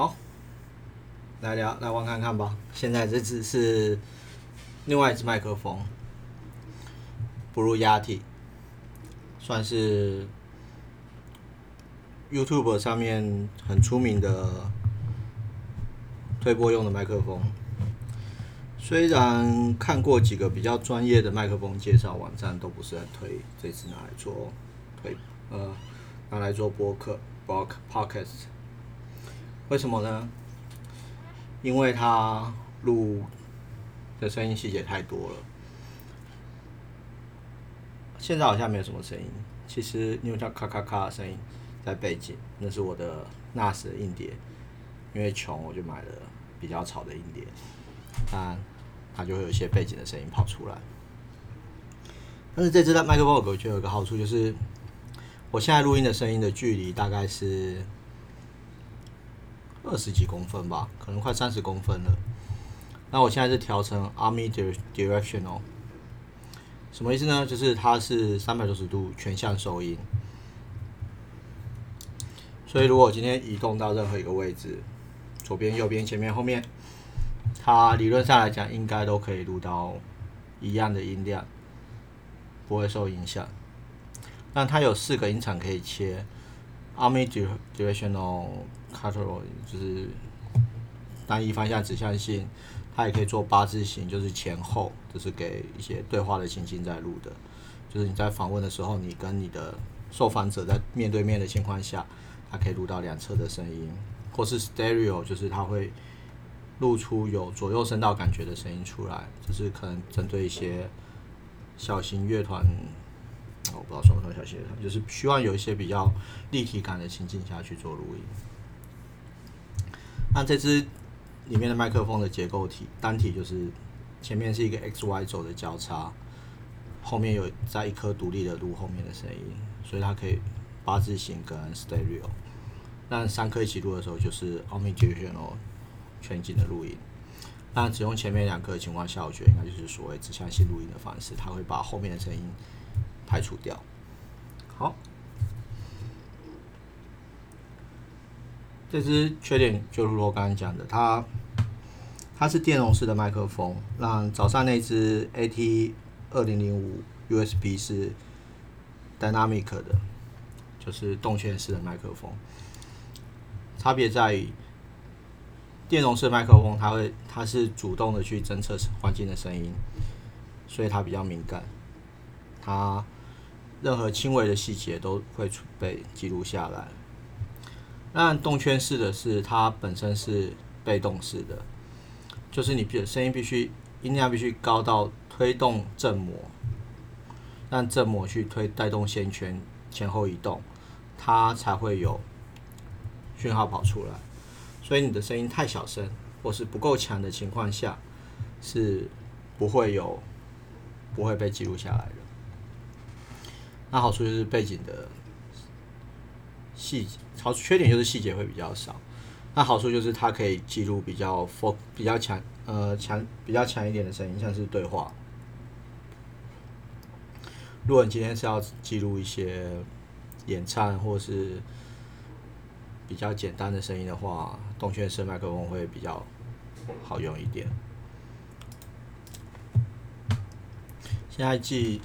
好，来聊来玩看看吧。现在这只是另外一只麦克风，Blue Yeti，算是 YouTube 上面很出名的推播用的麦克风。虽然看过几个比较专业的麦克风介绍网站，都不是很推这次拿来做推呃拿来做播客 （blog podcast）。为什么呢？因为它录的声音细节太多了。现在好像没有什么声音，其实因为它咔咔咔的声音在背景，那是我的 NAS 的硬碟。因为穷，我就买了比较吵的硬碟。那它就会有一些背景的声音跑出来。但是这支的麦克风我觉得有一个好处，就是我现在录音的声音的距离大概是二十几公分吧，可能快三十公分了。那我现在是调成 Army Directional，什么意思呢？就是它是三百六十度全向收音。所以如果今天移动到任何一个位置，左边、右边、前面、后面。它理论上来讲，应该都可以录到一样的音量，不会受影响。那它有四个音场可以切，omnidirectional control 就是单一方向指向性，它也可以做八字形，就是前后，就是给一些对话的情境在录的。就是你在访问的时候，你跟你的受访者在面对面的情况下，它可以录到两侧的声音，或是 stereo，就是它会。露出有左右声道感觉的声音出来，就是可能针对一些小型乐团，我不知道算不算小型乐团，就是希望有一些比较立体感的情境下去做录音。那这支里面的麦克风的结构体单体就是前面是一个 X Y 轴的交叉，后面有在一颗独立的录后面的声音，所以它可以八字形跟 Stereo。那三颗一起录的时候就是 Omnidirectional。全景的录音，那只用前面两颗的情况下，我觉得应该就是所谓指向性录音的方式，它会把后面的声音排除掉。好，这支缺点就如我刚刚讲的，它它是电容式的麦克风，那早上那支 AT 二零零五 USB 是 Dynamic 的，就是动圈式的麦克风，差别在于。电容式麦克风，它会它是主动的去侦测环境的声音，所以它比较敏感，它任何轻微的细节都会被记录下来。那动圈式的是它本身是被动式的，就是你必声音必须音量必须高到推动振膜，让振膜去推带动线圈前后移动，它才会有讯号跑出来。所以你的声音太小声，或是不够强的情况下，是不会有不会被记录下来的。那好处就是背景的细节，好缺点就是细节会比较少。那好处就是它可以记录比较 f 比较强呃强比较强一点的声音，像是对话。如果你今天是要记录一些演唱或是。比较简单的声音的话，动圈式麦克风会比较好用一点。现在记，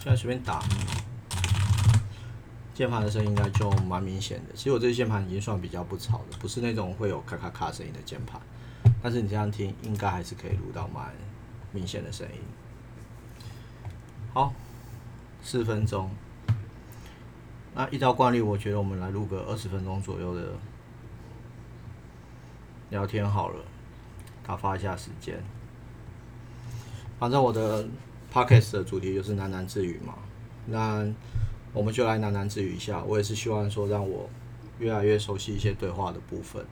现在随便打，键盘的声音应该就蛮明显的。其实我这键盘已经算比较不吵的，不是那种会有咔咔咔声音的键盘。但是你这样听，应该还是可以录到蛮明显的声音。好，四分钟。那依照惯例，我觉得我们来录个二十分钟左右的聊天好了，打发一下时间。反正我的 podcast 的主题就是喃喃自语嘛，那我们就来喃喃自语一下。我也是希望说让我越来越熟悉一些对话的部分，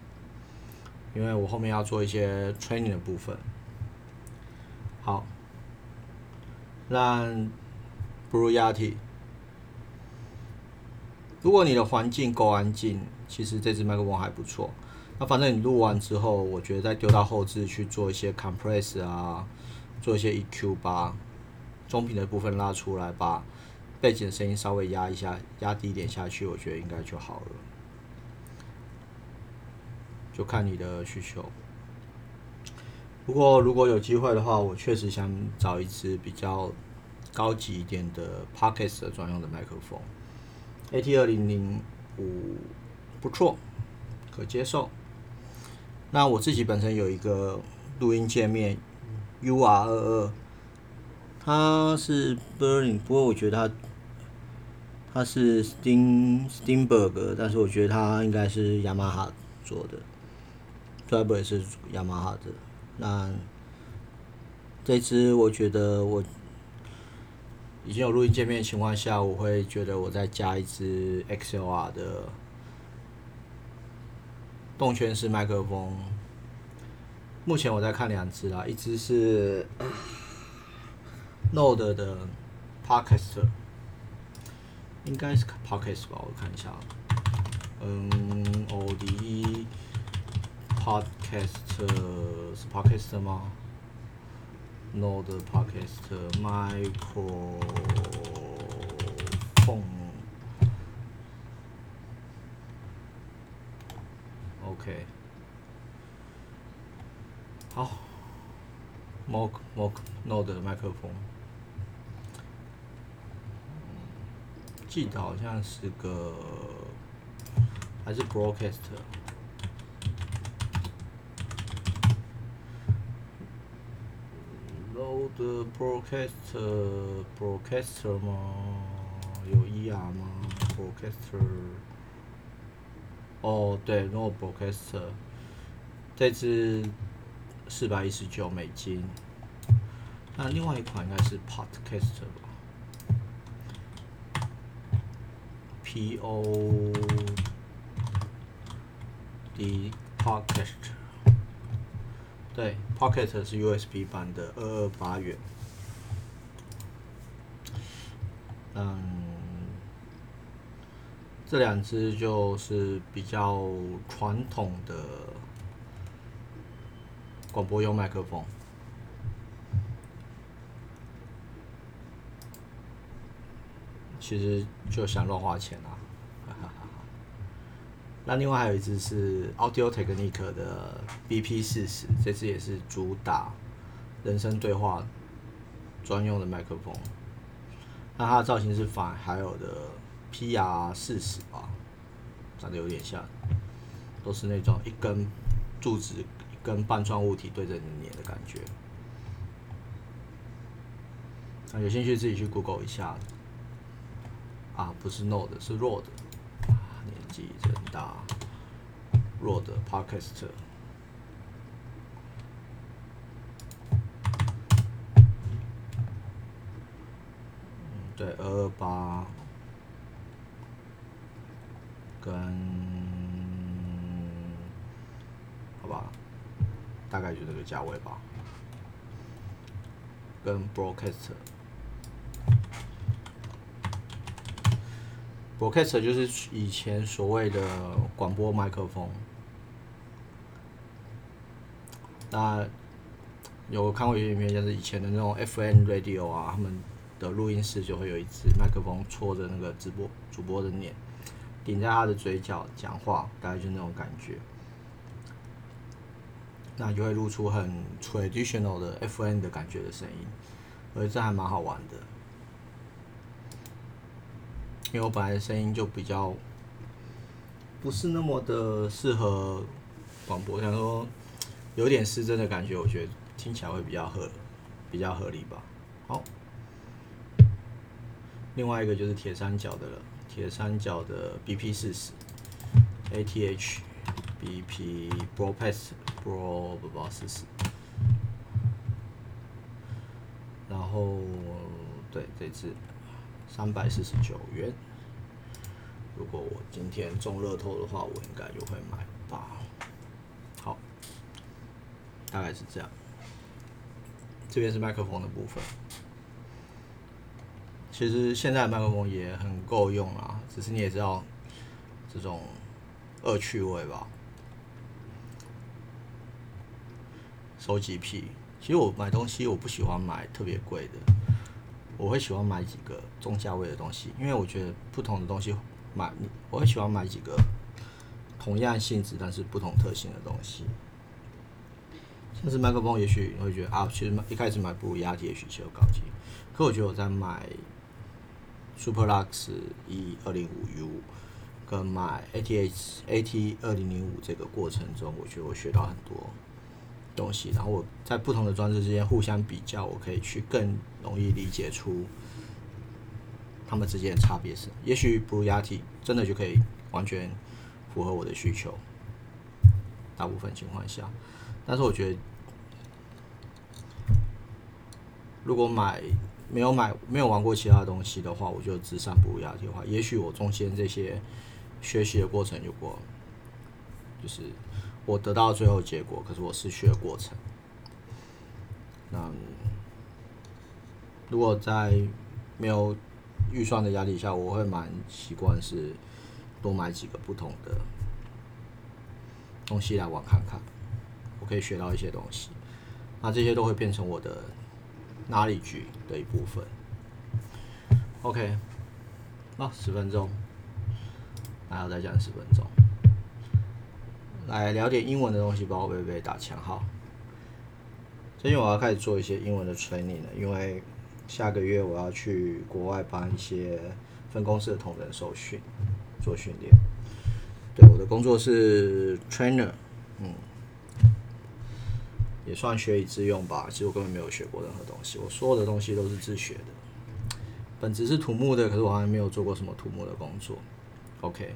因为我后面要做一些 training 的部分。好，让 Blue Yeti。如果你的环境够安静，其实这支麦克风还不错。那反正你录完之后，我觉得再丢到后置去做一些 compress 啊，做一些 EQ，把中频的部分拉出来，把背景的声音稍微压一下，压低一点下去，我觉得应该就好了。就看你的需求。不过如果有机会的话，我确实想找一支比较高级一点的 Pocket 的专用的麦克风，AT 二零零五不错，可接受。那我自己本身有一个录音界面 UR 二二，它是 Burning，不过我觉得它它是 Sting Stingberg，但是我觉得它应该是雅马哈做的 d r i v e r 也是雅马哈的。那这支我觉得我已经有录音界面的情况下，我会觉得我再加一支 XLR 的。动圈式麦克风，目前我在看两只啦，一只是 Node 的 Podcast，应该是 Podcast 吧，我看一下，嗯，OD Podcast 是 Podcast 吗？Node Podcast Microphone。OK，好，Mock Mock Node 的麦克风， 记得好像是个还是 Broadcaster，Node Broadcaster Broadcaster 吗？有 ER 吗？Broadcaster。哦，对 load broadcaster，这支四百一十九美金。那另外一款应该是 Podcaster 吧？P O D Podcaster，对，pocket 是 USB 版的，二二八元。嗯。这两只就是比较传统的广播用麦克风，其实就想乱花钱啊！那另外还有一只是 Audio Technica 的 BP 四十，这只也是主打人声对话专用的麦克风。那它的造型是反还有的。P R 四十吧，长得有点像，都是那种一根柱子、一根半状物体对着你脸的感觉。啊，有兴趣自己去 Google 一下。啊，不是 Node，是 Rode。年纪真大，Rode Podcast。嗯，对，二二八。跟好吧，大概就这个价位吧。跟 Broadcast broadcast 就是以前所谓的广播麦克风。那有看过影片，就是以前的那种 FM radio 啊，他们的录音室就会有一支麦克风戳着那个直播主播的脸。顶在他的嘴角讲话，大概就那种感觉，那就会露出很 traditional 的 FN 的感觉的声音，而这还蛮好玩的。因为我本来声音就比较不是那么的适合广播，想说有点失真的感觉，我觉得听起来会比较合，比较合理吧。好，另外一个就是铁三角的了。铁三角的 BP 四十，ATH BP Broadcast Pro 不知道四十，然后对这支三百四十九元，如果我今天中乐透的话，我应该就会买吧。好，大概是这样。这边是麦克风的部分。其实现在麦克风也很够用啊，只是你也知道这种恶趣味吧。收集癖，其实我买东西我不喜欢买特别贵的，我会喜欢买几个中价位的东西，因为我觉得不同的东西买，我会喜欢买几个同样性质但是不同特性的东西。像是麦克风，也许你会觉得啊，其实一开始买不如压低也许其实高级。可我觉得我在买 Superlux 一二零五 U 跟买 ATH AT 二零零五这个过程中，我觉得我学到很多东西。然后我在不同的装置之间互相比较，我可以去更容易理解出它们之间的差别是。也许不如压低真的就可以完全符合我的需求，大部分情况下。但是我觉得。如果买没有买没有玩过其他东西的话，我就只上不如压题的话，也许我中间这些学习的过程就过，就是我得到最后结果，可是我失去了过程。那如果在没有预算的压力下，我会蛮习惯是多买几个不同的东西来玩看看，我可以学到一些东西，那这些都会变成我的。哪里局的一部分？OK，那十分钟，还要再讲十分钟，来聊点英文的东西，包括会不会打枪号。最近我要开始做一些英文的 training 了，因为下个月我要去国外帮一些分公司的同仁受训，做训练。对，我的工作是 trainer，嗯。也算学以致用吧。其实我根本没有学过任何东西，我所有的东西都是自学的。本职是土木的，可是我好像没有做过什么土木的工作。OK，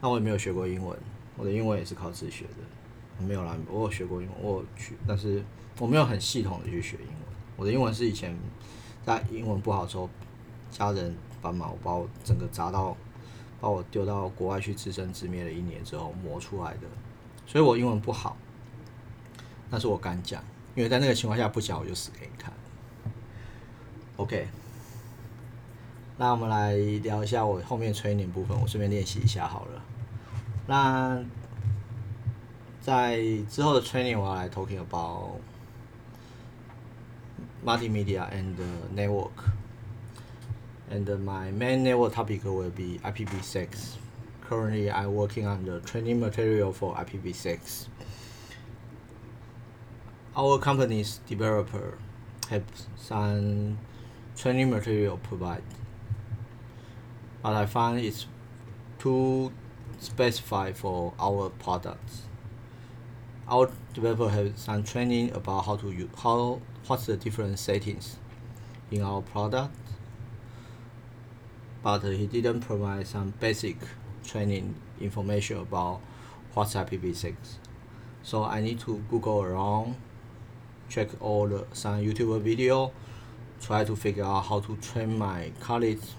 那我也没有学过英文，我的英文也是靠自学的。没有啦，我有学过英文，我去，但是我没有很系统的去学英文。我的英文是以前在英文不好的时候，家人帮忙，我把我整个砸到，把我丢到国外去自生自灭了一年之后磨出来的，所以我英文不好。但是我敢讲，因为在那个情况下不讲我就死给你看。OK，那我们来聊一下我后面吹牛部分，我顺便练习一下好了。那在之后的 training 我要来 talking about multimedia and network. And my main network topic will be IPv6. Currently, I'm working on the training material for IPv6. our company's developer have some training material provide, but I find it's too specified for our products. Our developer have some training about how to use how what's the different settings in our product, but he didn't provide some basic training information about what's IPv6. So I need to Google around check all the some YouTube video, try to figure out how to train my colleagues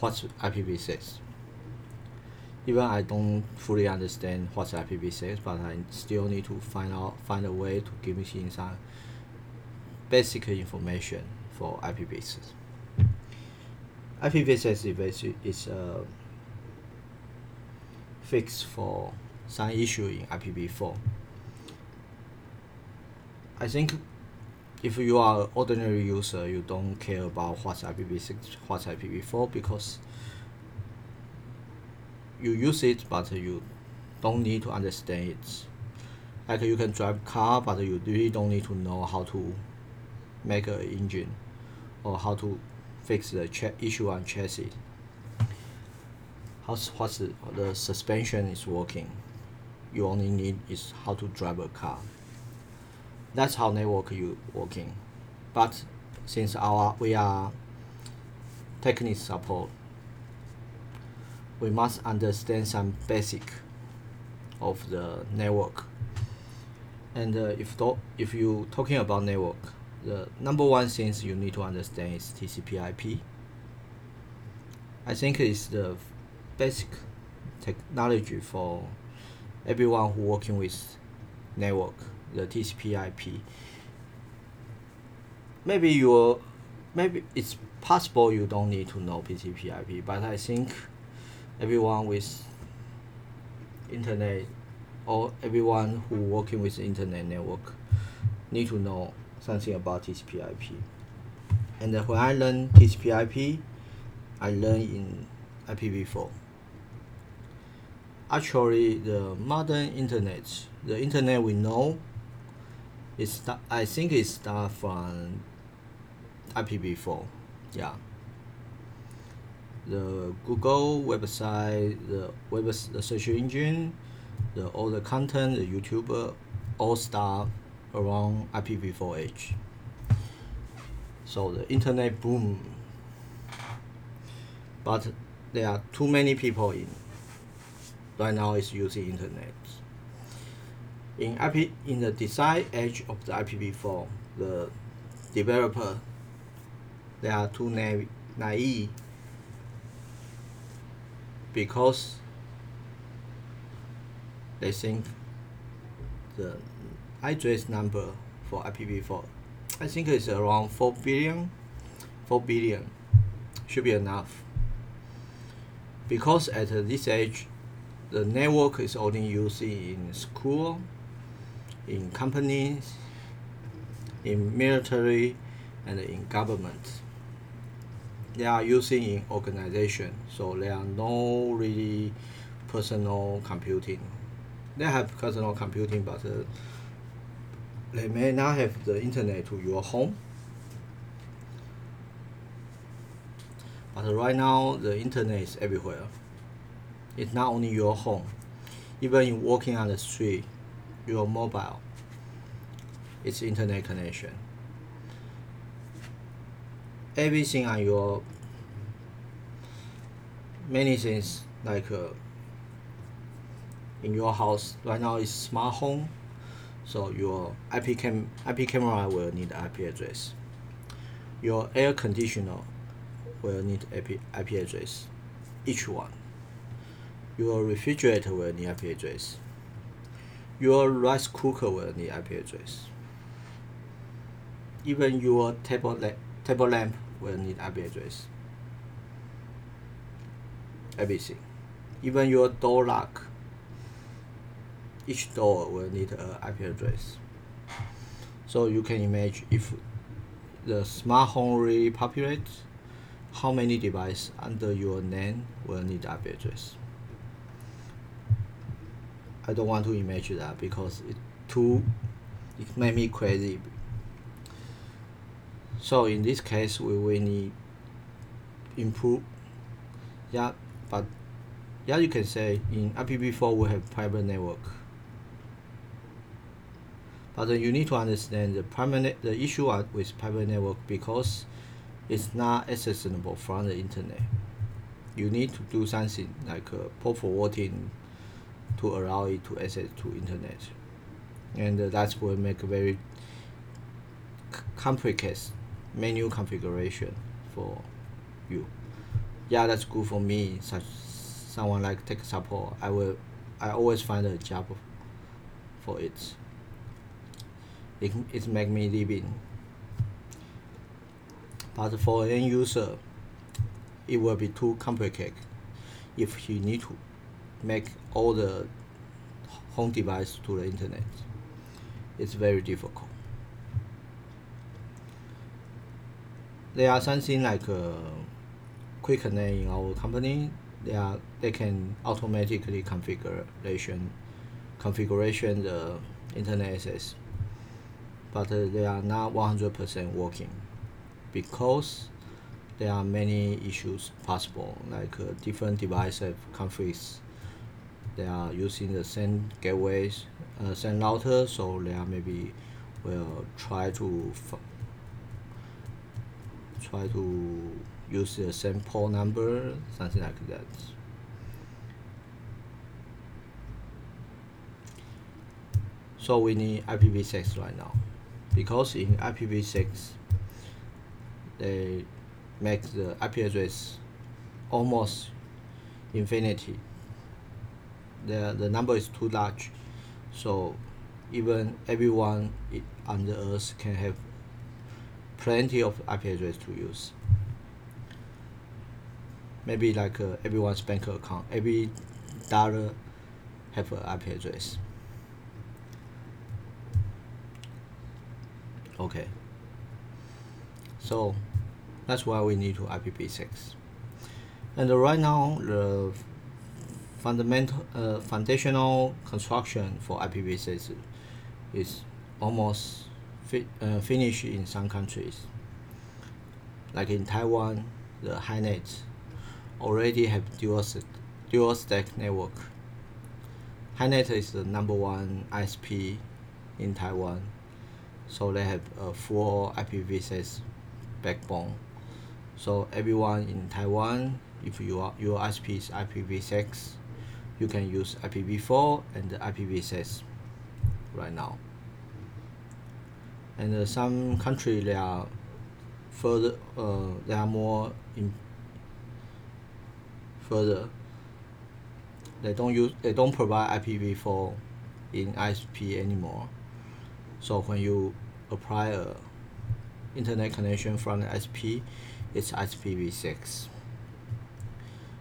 what's IPv6. Even I don't fully understand what's IPv6, but I still need to find out find a way to give him some basic information for IPv6. IPv6 is a fix for some issue in IPv4. I think if you are an ordinary user, you don't care about what's IPv6, what's IPv4 because you use it, but you don't need to understand it. Like you can drive car, but you really don't need to know how to make an engine or how to fix the ch- issue on chassis. How's what's the, the suspension is working. You only need is how to drive a car that's how network you working. But since our we are technical support, we must understand some basic of the network. And uh, if if you talking about network, the number one things you need to understand is TCP/IP. I think it's the basic technology for everyone who working with network the TCP/IP. Maybe you, maybe it's possible you don't need to know TCP/IP, but I think everyone with internet or everyone who working with internet network need to know something about TCP/IP. And when I learn TCP/IP, I learn in IPv4. actually the modern internet, the internet we know, is I think it start from IPv4. Yeah. The Google website, the web, the search engine, the all the content, the YouTuber, all start around IPv4H. So the internet boom. But there are too many people in right now is using internet. In IP in the design edge of the IPv4, the developer they are too naive because they think the address number for IPv4 I think it's around 4 billion 4 billion should be enough. Because at this age the network is only used in school in companies in military and in government they are using in organization so there are no really personal computing. They have personal computing but uh, they may not have the internet to your home. But right now the internet is everywhere. It's not only your home. Even in walking on the street your mobile it's internet connection everything on your many things like uh, in your house. Right now is smart home so your IP cam IP camera will need IP address. Your air conditioner will need IP, IP address each one. Your refrigerator will need IP address. Your rice cooker will need IP address. Even your table, la table lamp will need IP address everything. Even your door lock. Each door will need a IP address. So you can imagine if the smart home really populate how many devices under your name will need IP address? I don't want to imagine that because it too it made me crazy so in this case we will need improve. Yeah but yeah you can say in IPv4 we have private network. But you need to understand the primary the issue with private network because it's not accessible from the internet. You need to do something like uh, port forwarding to allow it to access to internet. And uh, that will make a very complicated menu configuration for you. Yeah that's good for me. Such someone like tech support I will I always find a job for it. It, it make me living but for an end user it will be too complicated if he need to make all the home device to the internet. It's very difficult there are something like uh, quick name in our company. They are they can automatically configuration configuration the internet access. But uh, they are not 100% working because there are many issues possible like uh, different devices have conflicts. They are using the same gateways uh, same router so they are maybe will try to try to use the same number something like that. So we need IPv6 right now. Because in IPv6 they make the IP address almost infinity. The the number is too large. So even everyone on the earth can have plenty of IP address to use. Maybe like uh, everyone's bank account every dollar have an IP address. Okay. So that's why we need to IPv6 and right now the fundamental uh, foundational construction for IPv6 is almost fi- uh, in some countries. Like in Taiwan, the HiNet already have dual st- dual stack network. HiNet is the number one ISP in Taiwan, so they have a full IPv6 backbone. So everyone in Taiwan, if you are, your ISP is IPv6, you can use IPv4 and IPv6 right now. And uh, some country they are further, uh, they are more in further. They don't use, they don't provide IPv4 in ISP anymore. So when you apply a internet connection from the ISP, it's IPv6.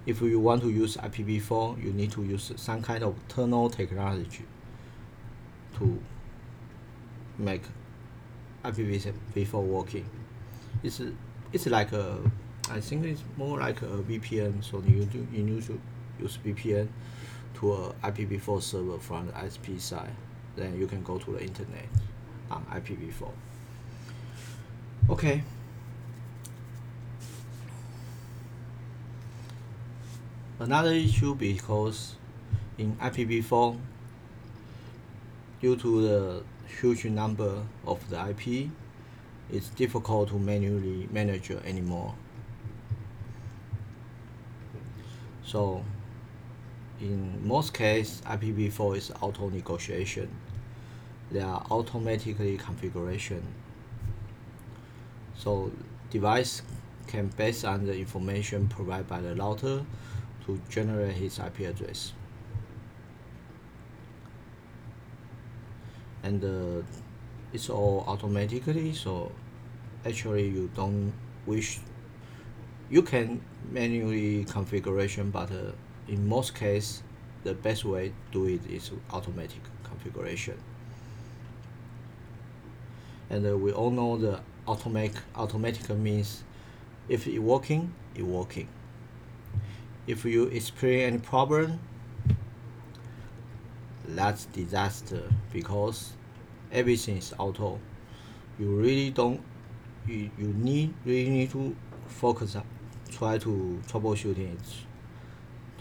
If you want to use IPv4, you need to use some kind of tunnel technology to make IPv4 working. It's it's like a I think it's more like a VPN. So you do you need to use VPN to a IPv4 server from the ISP side. Then you can go to the internet on IPv4. Okay. Another issue because in IPv4, due to the huge number of the IP, it's difficult to manually manage anymore. So, in most cases, IPv4 is auto negotiation. There are automatically configuration. So, device can based on the information provided by the router to generate his IP address. And uh, it's all automatically, so actually you don't wish you can manually configuration, but uh, in most cases, the best way to do it is automatic configuration. And uh, we all know the automatic automatic means if it working, it working. If you experience any problem, that's disaster because everything is auto. You really don't you, you need really need to focus on try to troubleshooting it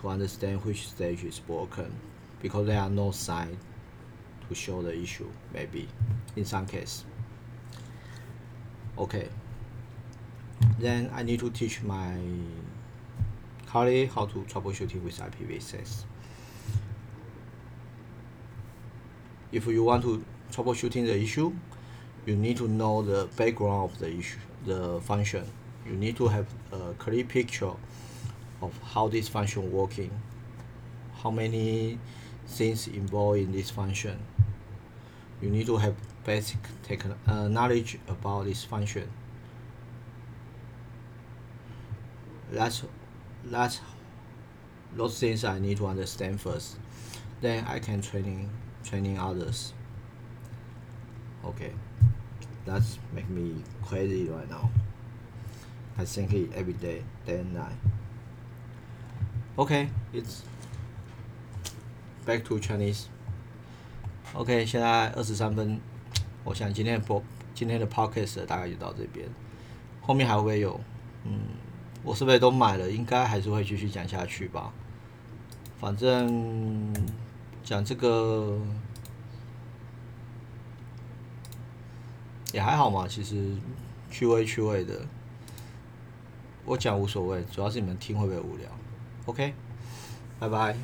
to understand which stage is broken because there are no sign to show the issue maybe in some case. Okay. Then I need to teach my colleague how to troubleshooting with IPv6 if you want to troubleshooting the issue you need to know the background of the issue the function. You need to have a clear picture of how this function working how many things involved in this function. You need to have basic techn- uh, knowledge about this function. That's that's those things I need to understand first then I can training training others okay that's make me crazy right now I think it every day day and night okay it's back to Chinese OK，现在二十三分，我想今天的播今天的 podcast 大概就到这边，后面还会不会有？嗯，我是不是都买了？应该还是会继续讲下去吧。反正 讲这个也还好嘛，其实趣味趣味的，我讲无所谓，主要是你们听会不会无聊？OK，拜拜。